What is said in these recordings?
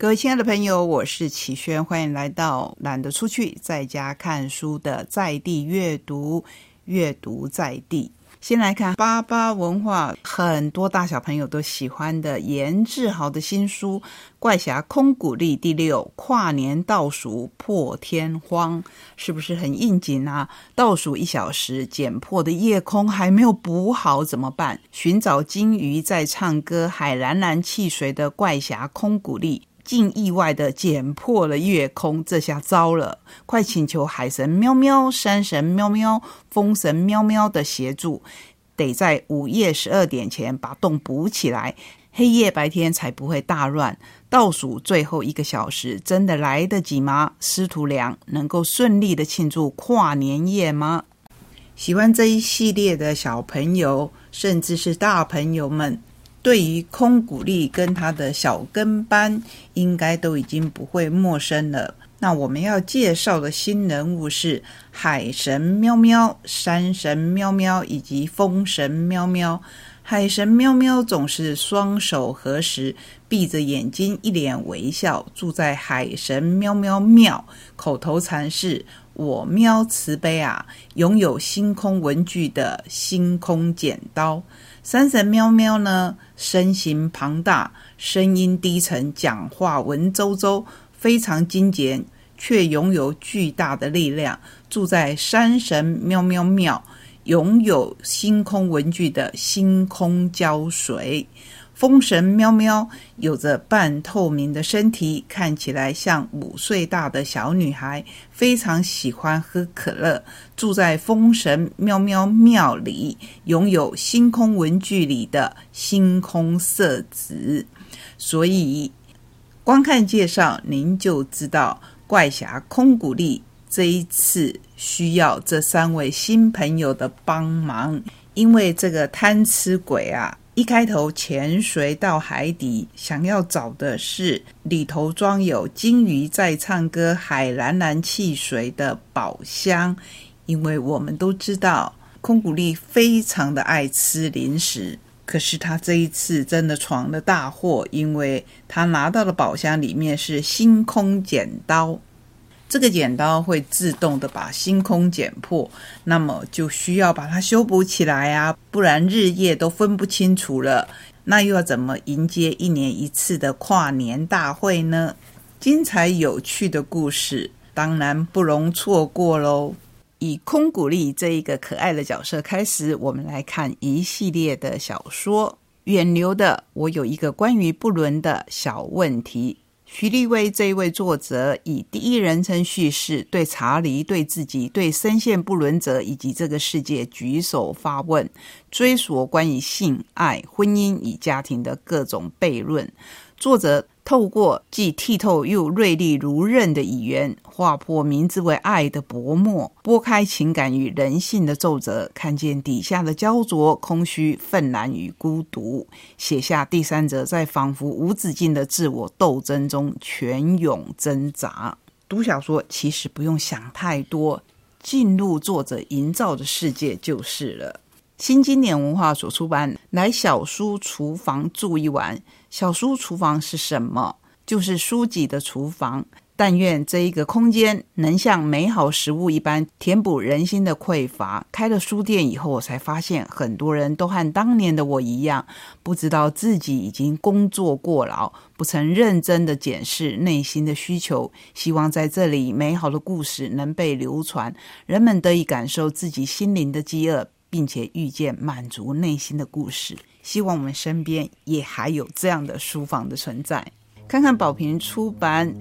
各位亲爱的朋友，我是启轩，欢迎来到懒得出去，在家看书的在地阅读，阅读在地。先来看八八文化，很多大小朋友都喜欢的严志豪的新书《怪侠空谷丽》第六跨年倒数破天荒，是不是很应景啊？倒数一小时，捡破的夜空还没有补好怎么办？寻找金鱼在唱歌，海蓝蓝汽水的怪侠空谷丽。竟意外的剪破了月空，这下糟了！快请求海神喵喵、山神喵喵、风神喵喵的协助，得在午夜十二点前把洞补起来，黑夜白天才不会大乱。倒数最后一个小时，真的来得及吗？师徒俩能够顺利的庆祝跨年夜吗？喜欢这一系列的小朋友，甚至是大朋友们。对于空谷丽跟他的小跟班，应该都已经不会陌生了。那我们要介绍的新人物是海神喵喵、山神喵喵以及风神喵喵。海神喵喵总是双手合十，闭着眼睛，一脸微笑，住在海神喵喵庙。口头禅是“我喵慈悲啊”，拥有星空文具的星空剪刀。山神喵喵呢，身形庞大，声音低沉，讲话文绉绉，非常精简，却拥有巨大的力量。住在山神喵喵庙，拥有星空文具的星空胶水。风神喵喵有着半透明的身体，看起来像五岁大的小女孩，非常喜欢喝可乐。住在风神喵喵庙里，拥有星空文具里的星空色纸。所以，光看介绍，您就知道怪侠空谷丽这一次需要这三位新朋友的帮忙，因为这个贪吃鬼啊。一开头潜水到海底，想要找的是里头装有金鱼在唱歌、海蓝蓝汽水的宝箱。因为我们都知道空谷丽非常的爱吃零食，可是他这一次真的闯了大祸，因为他拿到的宝箱里面是星空剪刀。这个剪刀会自动的把星空剪破，那么就需要把它修补起来啊，不然日夜都分不清楚了。那又要怎么迎接一年一次的跨年大会呢？精彩有趣的故事当然不容错过喽。以空谷丽这一个可爱的角色开始，我们来看一系列的小说。远流的，我有一个关于不伦的小问题。徐立威这一位作者以第一人称叙事，对查理、对自己、对深陷不伦者以及这个世界举手发问，追索关于性爱、婚姻与家庭的各种悖论。作者。透过既剔透又锐利如刃的语言，划破名字为爱的薄膜，拨开情感与人性的皱褶，看见底下的焦灼、空虚、愤然与孤独，写下第三者在仿佛无止境的自我斗争中泉涌挣扎。读小说其实不用想太多，进入作者营造的世界就是了。新经典文化所出版，来小书厨房住一晚。小书厨房是什么？就是书籍的厨房。但愿这一个空间能像美好食物一般，填补人心的匮乏。开了书店以后，我才发现很多人都和当年的我一样，不知道自己已经工作过劳，不曾认真的检视内心的需求。希望在这里，美好的故事能被流传，人们得以感受自己心灵的饥饿。并且遇见满足内心的故事，希望我们身边也还有这样的书房的存在。看看宝瓶出版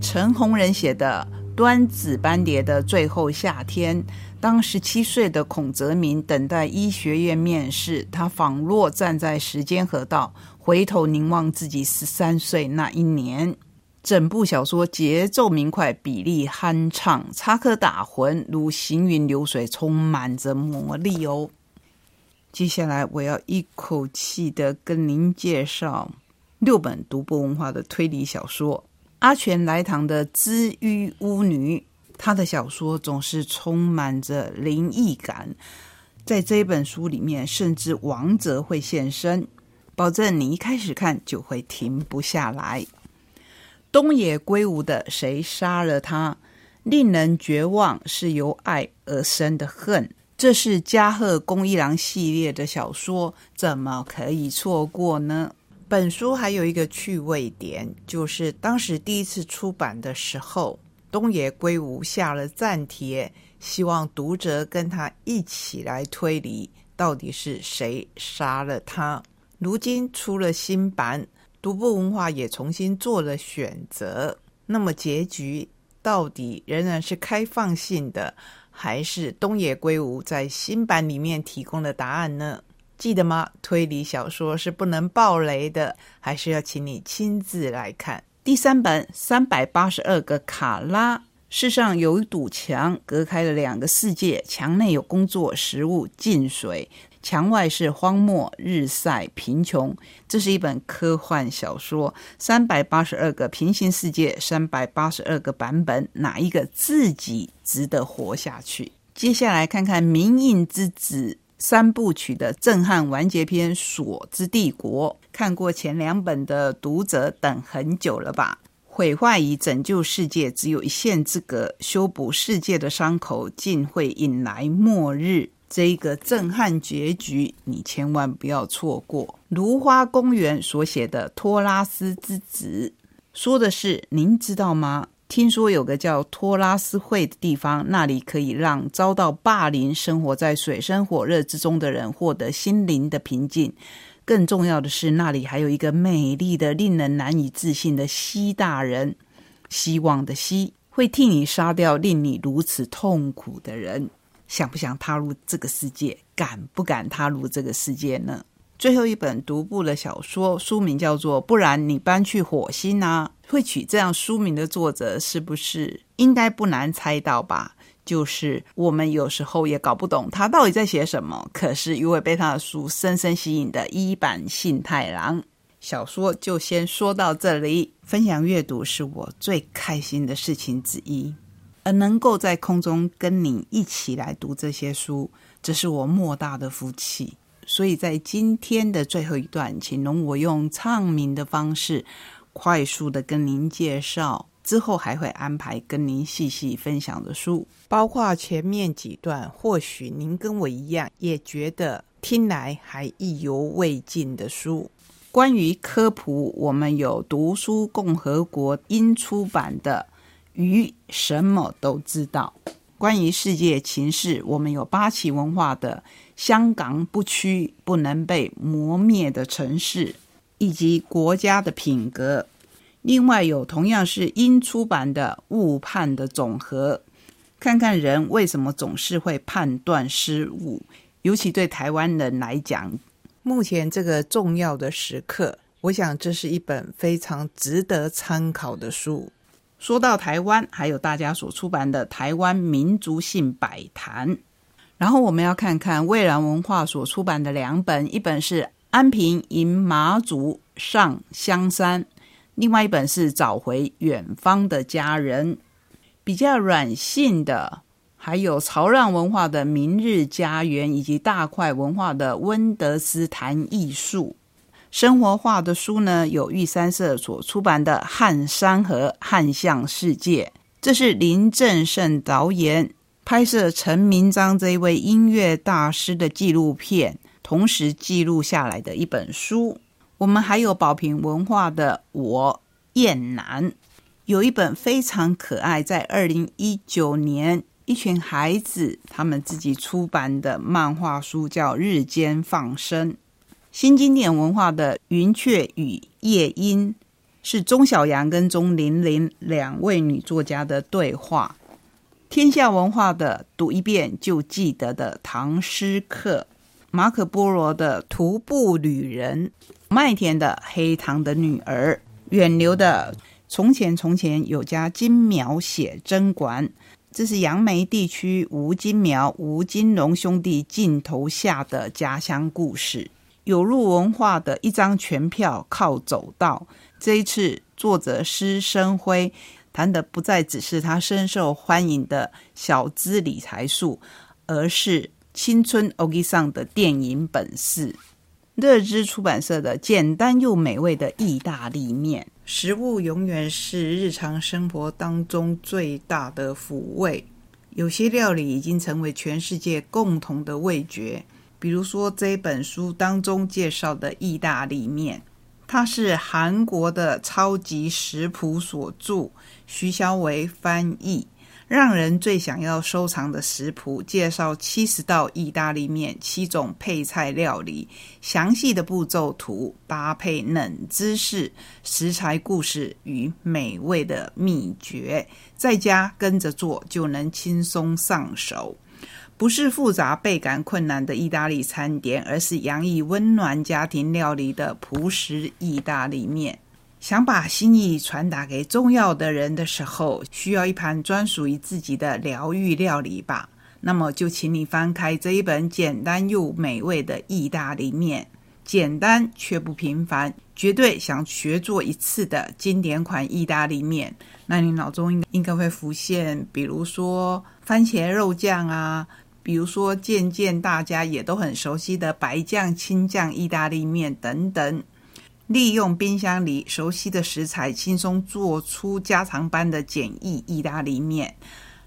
陈红人写的《端子斑蝶的最后夏天》。当十七岁的孔泽民等待医学院面试，他仿若站在时间河道，回头凝望自己十三岁那一年。整部小说节奏明快，比例酣畅，插科打诨如行云流水，充满着魔力哦。接下来，我要一口气的跟您介绍六本独步文化的推理小说《阿全来堂的知遇巫女》。她的小说总是充满着灵异感，在这本书里面，甚至王者会现身，保证你一开始看就会停不下来。东野圭吾的《谁杀了他》，令人绝望是由爱而生的恨。这是加贺恭一郎系列的小说，怎么可以错过呢？本书还有一个趣味点，就是当时第一次出版的时候，东野圭吾下了暂帖，希望读者跟他一起来推理，到底是谁杀了他。如今出了新版，独步文化也重新做了选择，那么结局到底仍然是开放性的？还是东野圭吾在新版里面提供的答案呢？记得吗？推理小说是不能爆雷的，还是要请你亲自来看。第三本三百八十二个卡拉，世上有一堵墙隔开了两个世界，墙内有工作、食物、进水。墙外是荒漠、日晒、贫穷。这是一本科幻小说，三百八十二个平行世界，三百八十二个版本，哪一个自己值得活下去？接下来看看《明印之子》三部曲的震撼完结篇《锁之帝国》。看过前两本的读者等很久了吧？毁坏与拯救世界只有一线之隔，修补世界的伤口竟会引来末日。这一个震撼结局，你千万不要错过。芦花公园所写的托拉斯之子，说的是您知道吗？听说有个叫托拉斯会的地方，那里可以让遭到霸凌、生活在水深火热之中的人获得心灵的平静。更重要的是，那里还有一个美丽的、令人难以置信的西大人，希望的希，会替你杀掉令你如此痛苦的人。想不想踏入这个世界？敢不敢踏入这个世界呢？最后一本独步的小说，书名叫做《不然你搬去火星》啊。会取这样书名的作者，是不是应该不难猜到吧？就是我们有时候也搞不懂他到底在写什么，可是因为被他的书深深吸引的一版信太郎小说，就先说到这里。分享阅读是我最开心的事情之一。而能够在空中跟你一起来读这些书，这是我莫大的福气。所以在今天的最后一段，请容我用唱名的方式，快速的跟您介绍。之后还会安排跟您细细分享的书，包括前面几段，或许您跟我一样，也觉得听来还意犹未尽的书。关于科普，我们有读书共和国英出版的。鱼什么都知道。关于世界情势，我们有八旗文化的《香港不屈不能被磨灭的城市》，以及国家的品格。另外有同样是英出版的《误判的总和》，看看人为什么总是会判断失误，尤其对台湾人来讲，目前这个重要的时刻，我想这是一本非常值得参考的书。说到台湾，还有大家所出版的《台湾民族性百谈》，然后我们要看看蔚蓝文化所出版的两本，一本是《安平迎马祖上香山》，另外一本是《找回远方的家人》。比较软性的，还有潮让文化的《明日家园》，以及大块文化的《温德斯谈艺术》。生活化的书呢，有玉山社所出版的《汉山河汉象世界》，这是林正盛导演拍摄陈明章这一位音乐大师的纪录片，同时记录下来的一本书。我们还有宝瓶文化的《我燕南》，有一本非常可爱，在二零一九年一群孩子他们自己出版的漫画书，叫《日间放生》。新经典文化的《云雀与夜莺》是钟小阳跟钟玲玲两位女作家的对话。天下文化的《读一遍就记得的唐诗课》，马可波罗的《徒步旅人》，麦田的《黑糖的女儿》，远流的《从前从前有家金苗写真馆》，这是杨梅地区吴金苗、吴金龙兄弟镜头下的家乡故事。有路文化的一张全票靠走道。这一次，作者施生辉谈的不再只是他深受欢迎的小资理财术，而是青春 OG 上的电影本事。乐之出版社的简单又美味的意大利面，食物永远是日常生活当中最大的抚慰。有些料理已经成为全世界共同的味觉，比如说这本书当中介绍的意大利面，它是韩国的超级食谱所著，徐小伟翻译。让人最想要收藏的食谱，介绍七十道意大利面、七种配菜料理，详细的步骤图，搭配冷知识、食材故事与美味的秘诀，在家跟着做就能轻松上手。不是复杂倍感困难的意大利餐点，而是洋溢温暖家庭料理的朴实意大利面。想把心意传达给重要的人的时候，需要一盘专属于自己的疗愈料理吧？那么就请你翻开这一本简单又美味的意大利面，简单却不平凡，绝对想学做一次的经典款意大利面。那你脑中应应该会浮现，比如说番茄肉酱啊，比如说渐渐大家也都很熟悉的白酱、青酱意大利面等等。利用冰箱里熟悉的食材，轻松做出家常般的简易意大利面，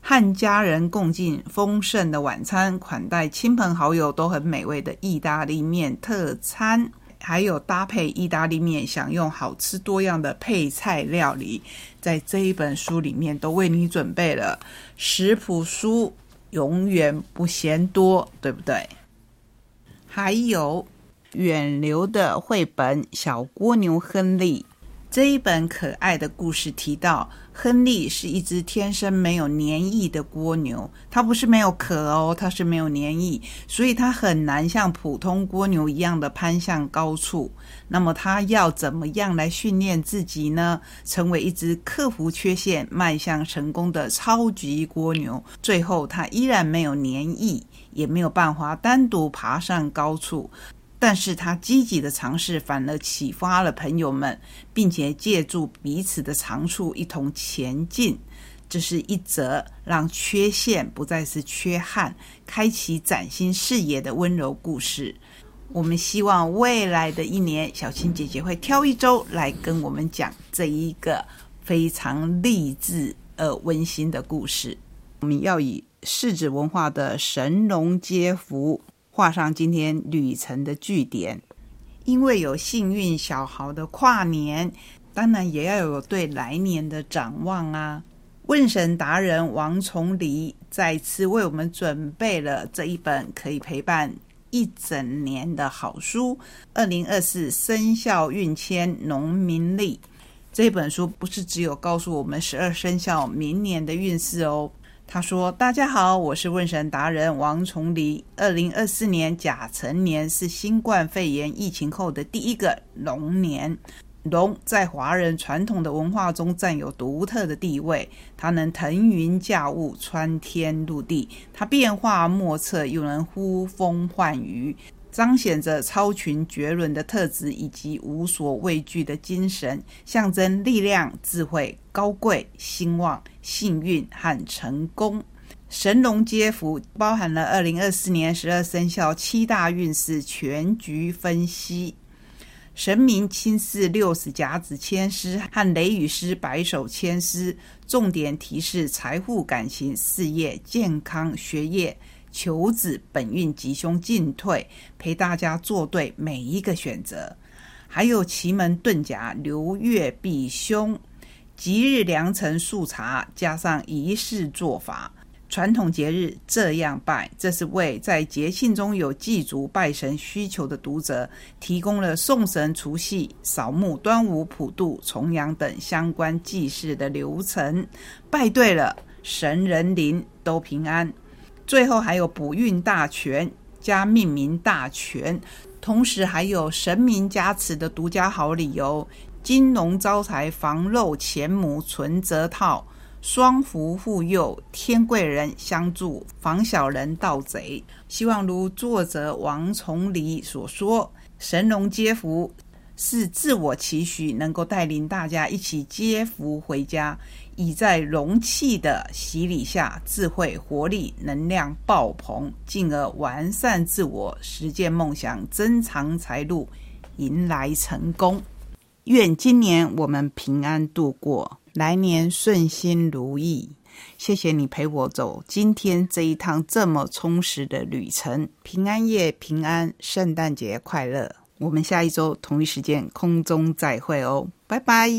和家人共进丰盛的晚餐，款待亲朋好友都很美味的意大利面特餐，还有搭配意大利面享用好吃多样的配菜料理，在这一本书里面都为你准备了。食谱书永远不嫌多，对不对？还有。远流的绘本《小蜗牛亨利》这一本可爱的故事提到，亨利是一只天生没有粘液的蜗牛。它不是没有壳哦，它是没有粘液，所以它很难像普通蜗牛一样的攀向高处。那么，它要怎么样来训练自己呢？成为一只克服缺陷、迈向成功的超级蜗牛。最后，它依然没有粘液，也没有办法单独爬上高处。但是他积极的尝试，反而启发了朋友们，并且借助彼此的长处一同前进。这是一则让缺陷不再是缺憾，开启崭新视野的温柔故事。我们希望未来的一年，小青姐姐会挑一周来跟我们讲这一个非常励志而温馨的故事。我们要以世子文化的神龙接福。画上今天旅程的句点，因为有幸运小豪的跨年，当然也要有对来年的展望啊！问神达人王崇礼再次为我们准备了这一本可以陪伴一整年的好书《二零二四生肖运签农民历》这本书，不是只有告诉我们十二生肖明年的运势哦。他说：“大家好，我是问神达人王崇黎。二零二四年甲辰年是新冠肺炎疫情后的第一个龙年。龙在华人传统的文化中占有独特的地位，它能腾云驾雾、穿天入地；它变化莫测，又能呼风唤雨。”彰显着超群绝伦的特质以及无所畏惧的精神，象征力量、智慧、高贵、兴旺、幸运和成功。神龙接福包含了二零二四年十二生肖七大运势全局分析。神明亲自六十甲子千师和雷雨师白手千师，重点提示财富、感情、事业、健康、学业。求子本运吉凶进退，陪大家做对每一个选择。还有奇门遁甲流月避凶，吉日良辰速查，加上仪式做法。传统节日这样拜，这是为在节庆中有祭祖拜神需求的读者提供了送神、除夕、扫墓、端午、普渡、重阳等相关祭祀的流程。拜对了，神人灵都平安。最后还有补运大全加命名大全，同时还有神明加持的独家好礼由：金龙招财、防漏钱母存折套、双福护佑、天贵人相助、防小人盗贼。希望如作者王崇礼所说，神龙接福是自我期许，能够带领大家一起接福回家。已在容器的洗礼下，智慧、活力、能量爆棚，进而完善自我，实践梦想，增长财路，迎来成功。愿今年我们平安度过，来年顺心如意。谢谢你陪我走今天这一趟这么充实的旅程。平安夜平安，圣诞节快乐！我们下一周同一时间空中再会哦，拜拜。